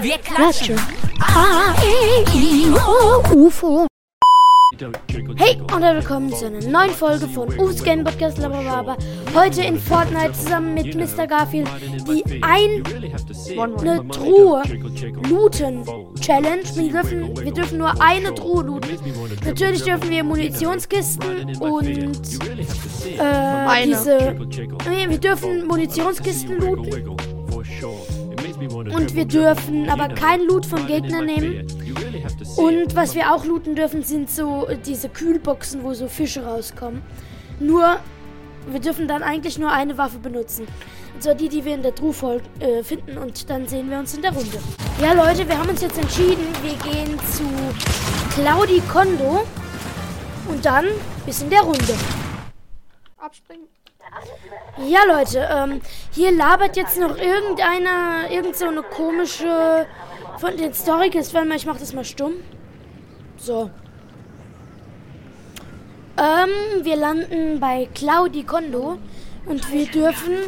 Wir klatschen. UFO. Hey und willkommen zu einer neuen Folge von Ufs Game Podcast Labrababa. Heute in Fortnite zusammen mit Mr. Garfield die eine Truhe looten Challenge. Wir dürfen, wir dürfen nur eine Truhe looten. Natürlich dürfen wir Munitionskisten und äh, diese. Nee, wir dürfen Munitionskisten looten. Und wir dürfen aber kein Loot von Gegnern nehmen. Und was wir auch looten dürfen, sind so diese Kühlboxen, wo so Fische rauskommen. Nur, wir dürfen dann eigentlich nur eine Waffe benutzen. Und zwar die, die wir in der Truhe äh, finden. Und dann sehen wir uns in der Runde. Ja, Leute, wir haben uns jetzt entschieden. Wir gehen zu Claudi Kondo. Und dann bis in der Runde. Abspringen. Ja, Leute, ähm, hier labert jetzt noch irgendeiner, irgend so eine komische von den Storykes. Warte mal, ich mach das mal stumm. So. Ähm, wir landen bei Claudi Kondo und wir dürfen.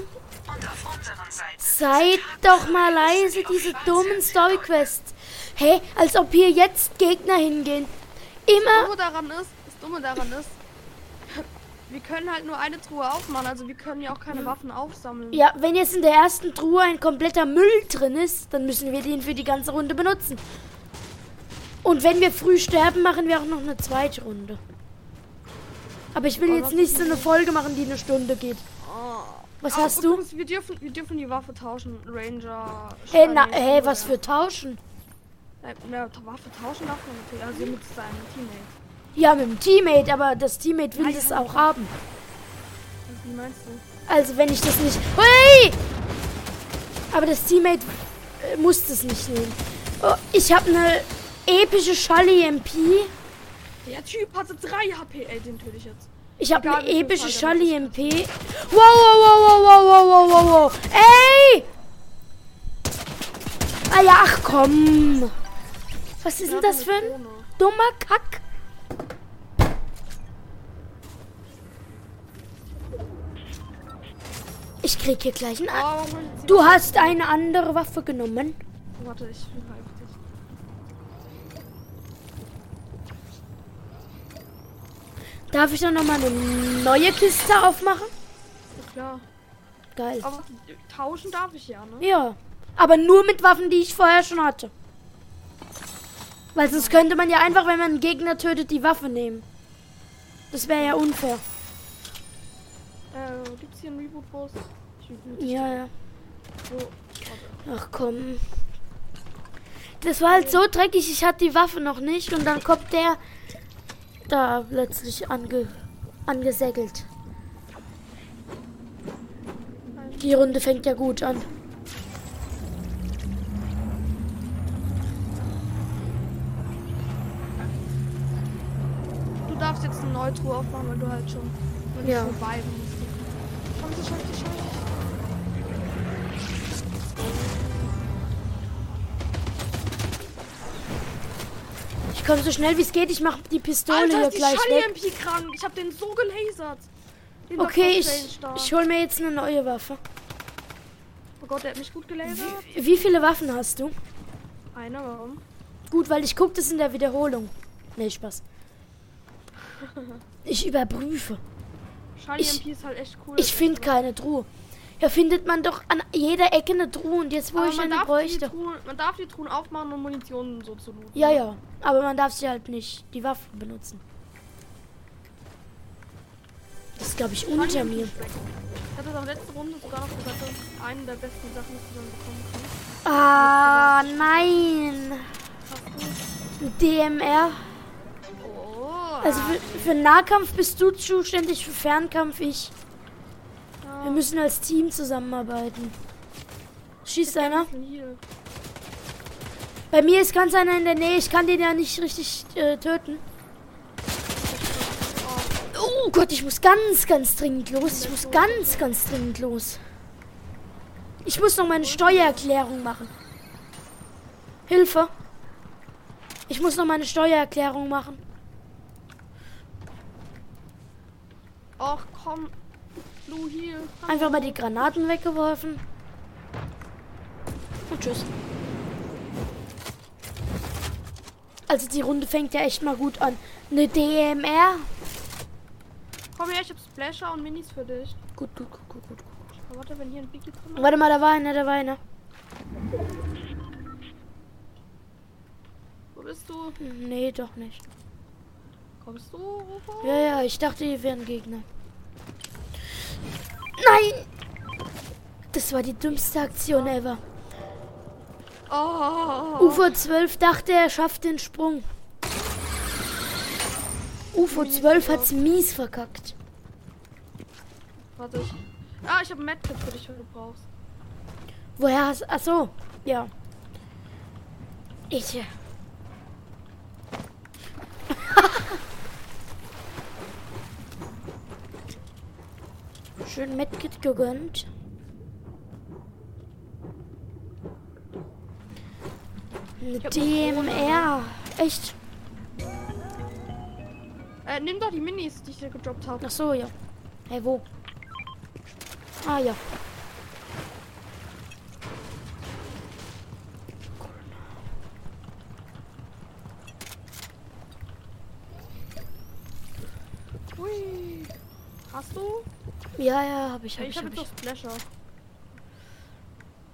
Seid doch mal leise, diese dummen Storyquests. Hey, als ob hier jetzt Gegner hingehen. Das Immer. Dumme daran ist, das Dumme daran ist, wir können halt nur eine Truhe aufmachen, also wir können ja auch keine Waffen aufsammeln. Ja, wenn jetzt in der ersten Truhe ein kompletter Müll drin ist, dann müssen wir den für die ganze Runde benutzen. Und wenn wir früh sterben, machen wir auch noch eine zweite Runde. Aber ich will Oh, jetzt nicht so eine Folge machen, die eine Stunde geht. Was Ah, hast du? übrigens, Wir dürfen, wir dürfen die Waffe tauschen. Ranger. Hey, na, hey, was für Tauschen? Na, Waffe tauschen darf man natürlich, also mit seinem Teammate. Ja, mit dem Teammate, aber das Teammate will das auch haben. Wie meinst du? Also wenn ich das nicht... Hey! Aber das Teammate äh, muss das nicht nehmen. Oh, ich habe eine epische Shelly MP. Der Typ hatte 3 HP. Ey, den töte ich jetzt. Ich habe eine epische Shelly MP. Wow, Wow, wow, wow, wow, wow, wow, wow, wow. Ey! Ah ja, ach komm. Was ist denn das für ein dummer Kack? Ich krieg hier gleich einen... Oh, A Du hast eine andere Waffe genommen. Warte, ich bin dich. Darf ich dann nochmal eine neue Kiste aufmachen? Ja, klar. Geil. Aber tauschen darf ich ja, ne? Ja. Aber nur mit Waffen, die ich vorher schon hatte. Weil sonst könnte man ja einfach, wenn man einen Gegner tötet, die Waffe nehmen. Das wäre ja unfair. Äh, gibt's hier einen Reboot-Bus? Ja, ja. Ach komm. Das war halt so dreckig, ich hatte die Waffe noch nicht und dann kommt der da plötzlich ange angesäckelt. Die Runde fängt ja gut an. Du darfst jetzt eine neue Truhe aufmachen, weil du halt schon wenn Ja. vorbei bist. Komm, so schaff ich, ich. Komme so schnell wie es geht, ich mache die Pistole Alter, hier die gleich Schalli weg. MP krank. Ich hab den so gelasert. Den Okay, ich, ich hole mir jetzt eine neue Waffe. Oh Gott, der hat mich gut gelasert. Wie, wie viele Waffen hast du? Einer, warum? Gut, weil ich gucke das in der Wiederholung. Nee, Spaß. Ich überprüfe. Schalli Ich- MP ist halt echt cool. Ich finde keine Truhe. Ja, findet man doch an jeder Ecke eine Truhe und jetzt, wo Aber ich man eine darf, die bräuchte. Truhen, man darf die Truhen aufmachen, um Munition so zu looten. Ja, ja. Aber man darf sie halt nicht die Waffe benutzen. Das ist, glaube ich, unter mir. Ich hatte doch letzte Runde sogar noch gesagt, das ist eine der besten Sachen, die man bekommen kann. Ah, nein. DMR. Oh. Also für, für Nahkampf bist du zuständig, für Fernkampf ich. Wir müssen als Team zusammenarbeiten. Schießt einer? Bei mir ist ganz einer in der Nähe. Ich kann den ja nicht richtig äh, töten. Oh Gott, ich muss ganz, ganz dringend los. Ich muss ganz, ganz dringend los. Ich muss noch meine Steuererklärung machen. Hilfe. Ich muss noch meine Steuererklärung machen. Och, komm. Blue hier. Einfach mal die Granaten weggeworfen. Und tschüss. Also die Runde fängt ja echt mal gut an. Eine DMR. Komm her, ich hab Splasher und Minis für dich. Gut, gut, gut, gut, gut. Aber warte, wenn hier ein Biggie drin ist. Warte mal, da war einer, da war einer. Wo bist du? Nee, doch nicht. Kommst du, Rufo? Ja, ja, ich dachte, hier wären Gegner. Nein! Das war die dümmste Aktion ever. Oh, UFO 12 dachte, er schafft den Sprung. UFO 12 hat's mies verkackt. warte. Ich. Ah, ich hab ein Medkit für dich, wenn du brauchst. Woher hast... Ach so, ja. Ich... Schön Medkit gegönnt. DMR. Echt? Äh, nimm doch die Minis, die ich dir gedroppt habe. Ach so, ja. Hey, wo? Ah, ja. Hui. Hast du? Ja, ja, hab ich, hab ich habe hab jetzt ich. Splasher.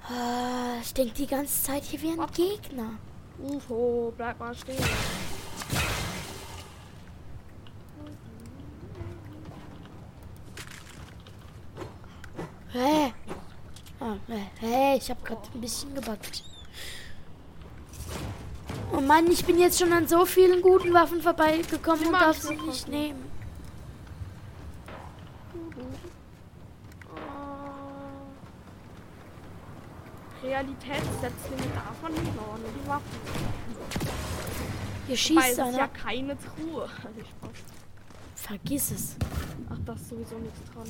Ah, ich denke die ganze Zeit, hier wären? Gegner. UFO, bleib mal stehen. Hä? Ah, hä, hä, ich habe gerade ein bisschen gebackt. Oh Mann, ich bin jetzt schon an so vielen guten Waffen vorbeigekommen und darf sie nicht nehmen. Realitätssetzlinge darf man nicht noch, nur die Waffen. Hier Wobei, schießt es ist ja einer. keine Truhe. Also. Vergiss es. Ach, da ist sowieso nichts dran.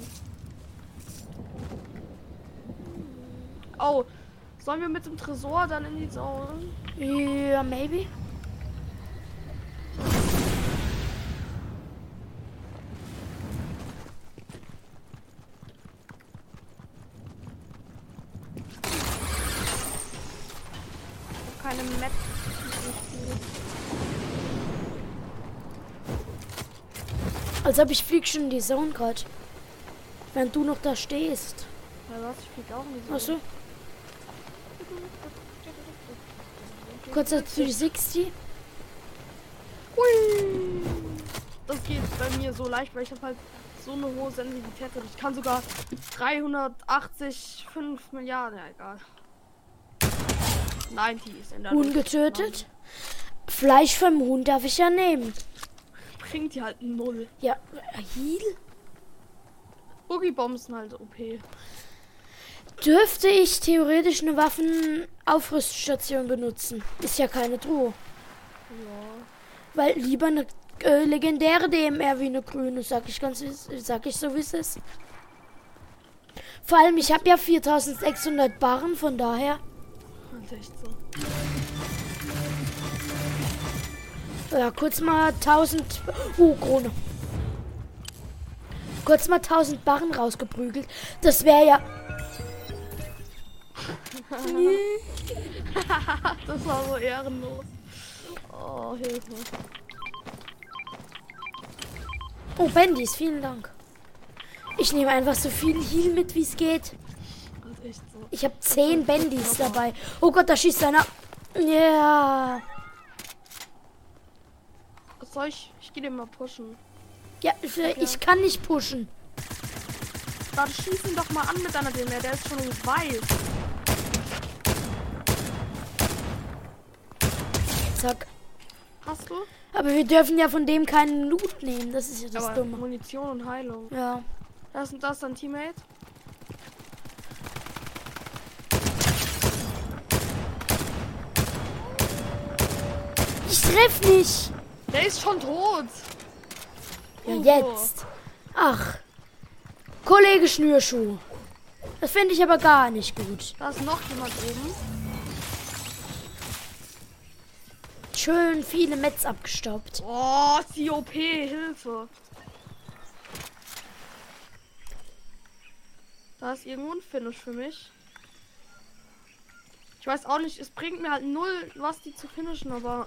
Oh, sollen wir mit dem Tresor dann in die Zone? Ja, maybe. Keine Map. Als ob ich flieg schon in die Zone gerade. Während du noch da stehst. Ja, was? Ich flieg auch in die Zone. Achso. Kurz dazu die 60. Hui. Das geht bei mir so leicht, weil ich habe halt so eine hohe Sensitivität. und Ich kann sogar 385 Milliarden, ja egal. 90 ist in der Huhn Luft. getötet. Fleisch vom Huhn darf ich ja nehmen. Bringt die halt null. Ja, Heal? Boogie-Bombs sind halt OP. Dürfte ich theoretisch eine Waffenaufrüststation benutzen? Ist ja keine Truhe. Ja. Weil lieber eine äh, legendäre DMR wie eine grüne, sag ich ganz, sag ich so wie es ist. Vor allem, ich habe ja 4600 Barren, von daher. Ist echt so. Ja, kurz mal 1000. Uh, Krone. Kurz mal 1000 Barren rausgeprügelt. Das wäre ja. Das war so ehrenlos. Oh, Hilfe. Oh, Bandys, vielen Dank. Ich nehme einfach so viel Heal mit, wie es geht. Ist echt so. Ich habe 10 Bandys dabei. Oh Gott, da schießt einer. Ja. Was soll ich? Ich gehe den mal pushen. Ja, ich, ich kann nicht pushen. Dann schieß ihn doch mal an mit deiner DMR. Der ist schon weiß. Zack. Hast du? Aber wir dürfen ja von dem keinen Loot nehmen. Das ist ja das Aber Dumme. Munition und Heilung. Ja. Das ist das dein Teammate? Treff nicht. Der ist schon tot. Ja, jetzt. Ach. Kollege Schnürschuh. Das finde ich aber gar nicht gut. Da ist noch jemand oben. Schön viele Metz abgestaubt. Oh, ist die OP. Hilfe. Da ist irgendwo ein Finish für mich. Ich weiß auch nicht, es bringt mir halt null, was die zu finishen, aber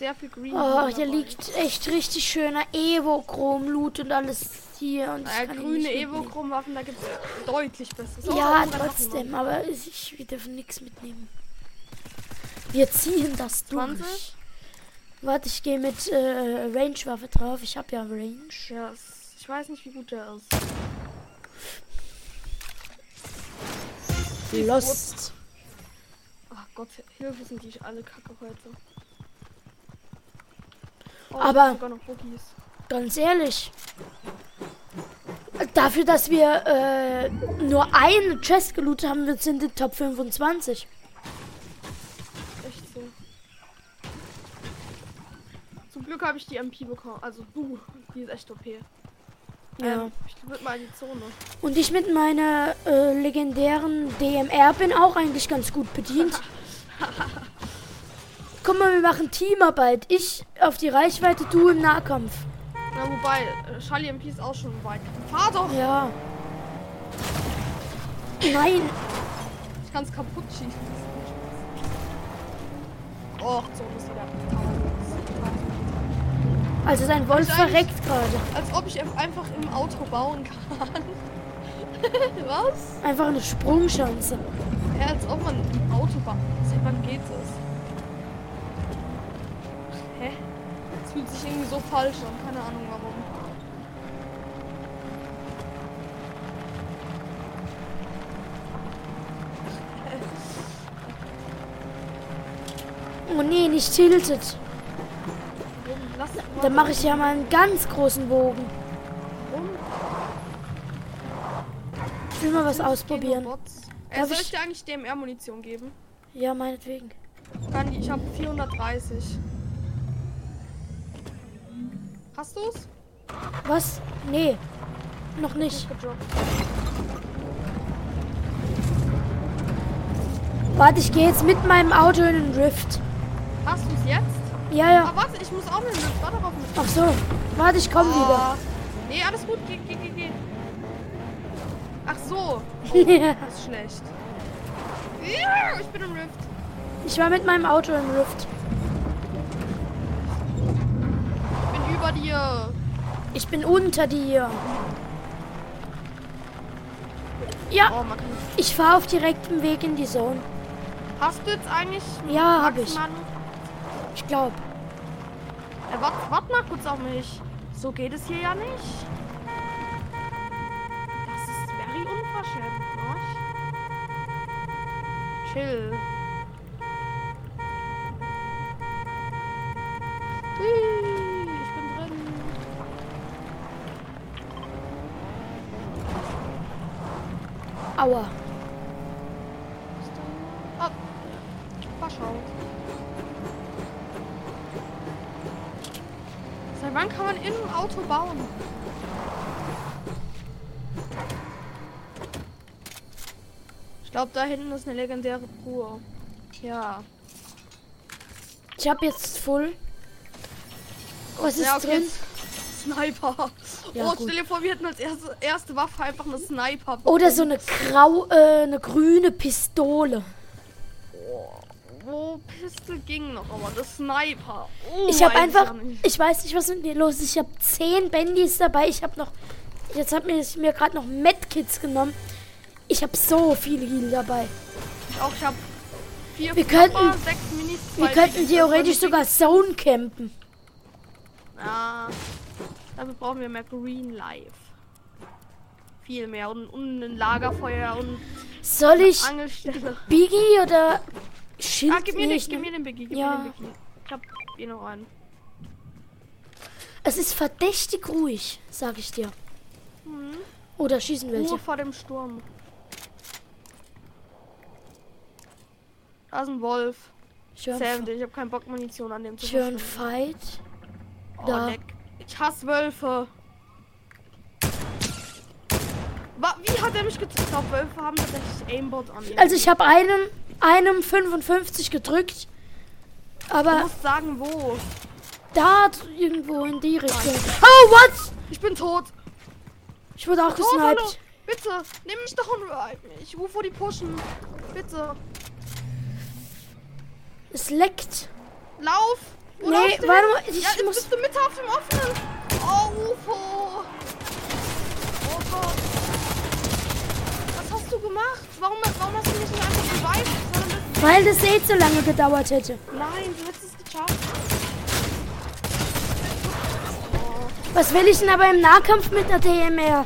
sehr viel Green. Oh, hier liegt echt richtig schöner Evo-Chrom-Loot und alles hier. Und Äh, ihn grüne. Evo-Chrom-Waffen, da gibt es deutlich besseres. Oh, Ja, man trotzdem, aber ich, wir dürfen nichts mitnehmen. Wir ziehen das durch. 20? Warte, ich gehe mit äh, Range-Waffe drauf. Ich habe ja Range. Ja, ich weiß nicht, wie gut der ist. Lost. Ach Gott, Hilfe sind die alle kacke heute. Oh, Aber-. Ganz ehrlich. Dafür, dass wir äh, nur eine Chest gelootet haben, wir sind in Top 25. Echt so. Zum Glück habe ich die MP bekommen. Also du, die ist echt OP. Ja. Ähm, ich würde mal in die Zone. Und ich mit meiner äh, legendären DMR bin auch eigentlich ganz gut bedient. Guck mal, wir machen Teamarbeit. Ich auf die Reichweite, du im Nahkampf. Na, wobei, Charlie MP ist auch schon weit. Fahr doch! Ja. Nein. Ich kann es kaputt schießen. Och, Zone ist wieder. Also sein Wolf eigentlich- verreckt gerade. Als ob ich einfach im Auto bauen kann. Was? Einfach eine Sprungchance. Ja, als ob man im Auto bauen kann. Wann geht das? Hä? Das fühlt sich irgendwie so falsch an. Keine Ahnung warum. Oh nee, nicht? Lass Dann mache ich ja mal einen ganz großen Bogen. Warum? Ich will mal was ausprobieren. Darf soll ich- dir eigentlich DMR-Munition geben? Ja, meinetwegen. Ich habe 430. Hast du's? Was? Nee. Noch nicht. Warte, ich gehe jetzt mit meinem Auto in den Rift. Hast du's jetzt? Ja, Ah, ja. warte, ich muss auch mit dem Warte auf mich. Ach so. Warte, ich komme Ah. Nee, alles gut. Geh, geh, geh, geh. Ach so. wieder. Das ist schlecht. Ja, ich bin im Rift. ich war mit meinem Auto im Rift. Ich bin über dir. Ich bin unter dir. Ja, Oh, ich fahre auf direktem Weg in die Zone. Hast du jetzt eigentlich. Ja, hab ich. Ich glaube. Äh, warte wart mal kurz auf mich. So geht es hier ja nicht. Das ist very unverschämt, ne? Chill. Aua. Verschaut. Seit wann kann man in einem Auto bauen? Ich glaube, da hinten ist eine legendäre Truhe. Ja. Ich habe jetzt voll. Was ist ja, okay. drin? jetzt Sniper. Ja, oh, gut. stell dir vor, wir hätten als erste, erste Waffe einfach eine Sniper. Oder so eine grau, äh, eine grüne Pistole. Wo Pistol ging noch, aber das Sniper. Oh, Ich habe einfach, ich weiß nicht, was mit mir los ist. Ich habe zehn Bandys dabei. Ich habe noch, jetzt hat mir, mir gerade noch Medkits genommen. Ich habe so viel Heal dabei. Ich auch, ich habe vier Wir Flopper, könnten- sechs Minis, Wir könnten theoretisch war sogar Zone campen. Ja. Dafür brauchen wir mehr Green Life. Viel mehr und, und ein Lagerfeuer und Soll ich Angelstelle. Biggie oder Schild? Ah, gib mir, ich gib mir den Biggie, gib Ja. mir den Biggie. Ich hab hier noch einen. Es ist verdächtig ruhig, sag ich dir. Mhm. Oder schießen welche? Ruhe vor dem Sturm. Da ist ein Wolf. Ich Sam, ich habe keinen Bock, Munition an dem zu ich höre einen verschwenden. Fight. Oh, da. leck. Ich hasse Wölfe. Wie hat er mich getroffen? Ich glaube, Wölfe haben tatsächlich Aimbot an. Also ich habe einen, einem 55 gedrückt. Du Aber musst sagen, wo. da irgendwo in die Richtung. Oh, what? Ich bin tot. Ich wurde auch Tot, hallo. gesniped. Bitte, nimm mich doch und mich. Ich rufe, wo die pushen. Bitte. Es leckt. Lauf. Oder Nee, warte mal, ich ja, jetzt muss- bist du mit auf dem offenen. Oh, UFO. Oh Gott. Was hast du gemacht? Warum, warum hast du mich nicht einfach revived? sondern bist- Weil das eh zu lange gedauert hätte. Nein, du hättest es geschafft. Was will ich denn aber im Nahkampf mit einer DMR?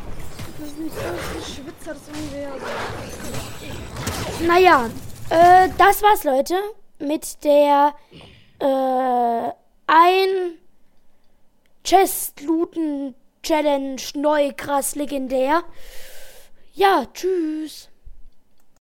Das ist nicht das Schwitzer des Universums. Naja, äh, das war's, Leute, mit der äh, ein Chest Looten Challenge neu krass legendär. Ja, tschüss.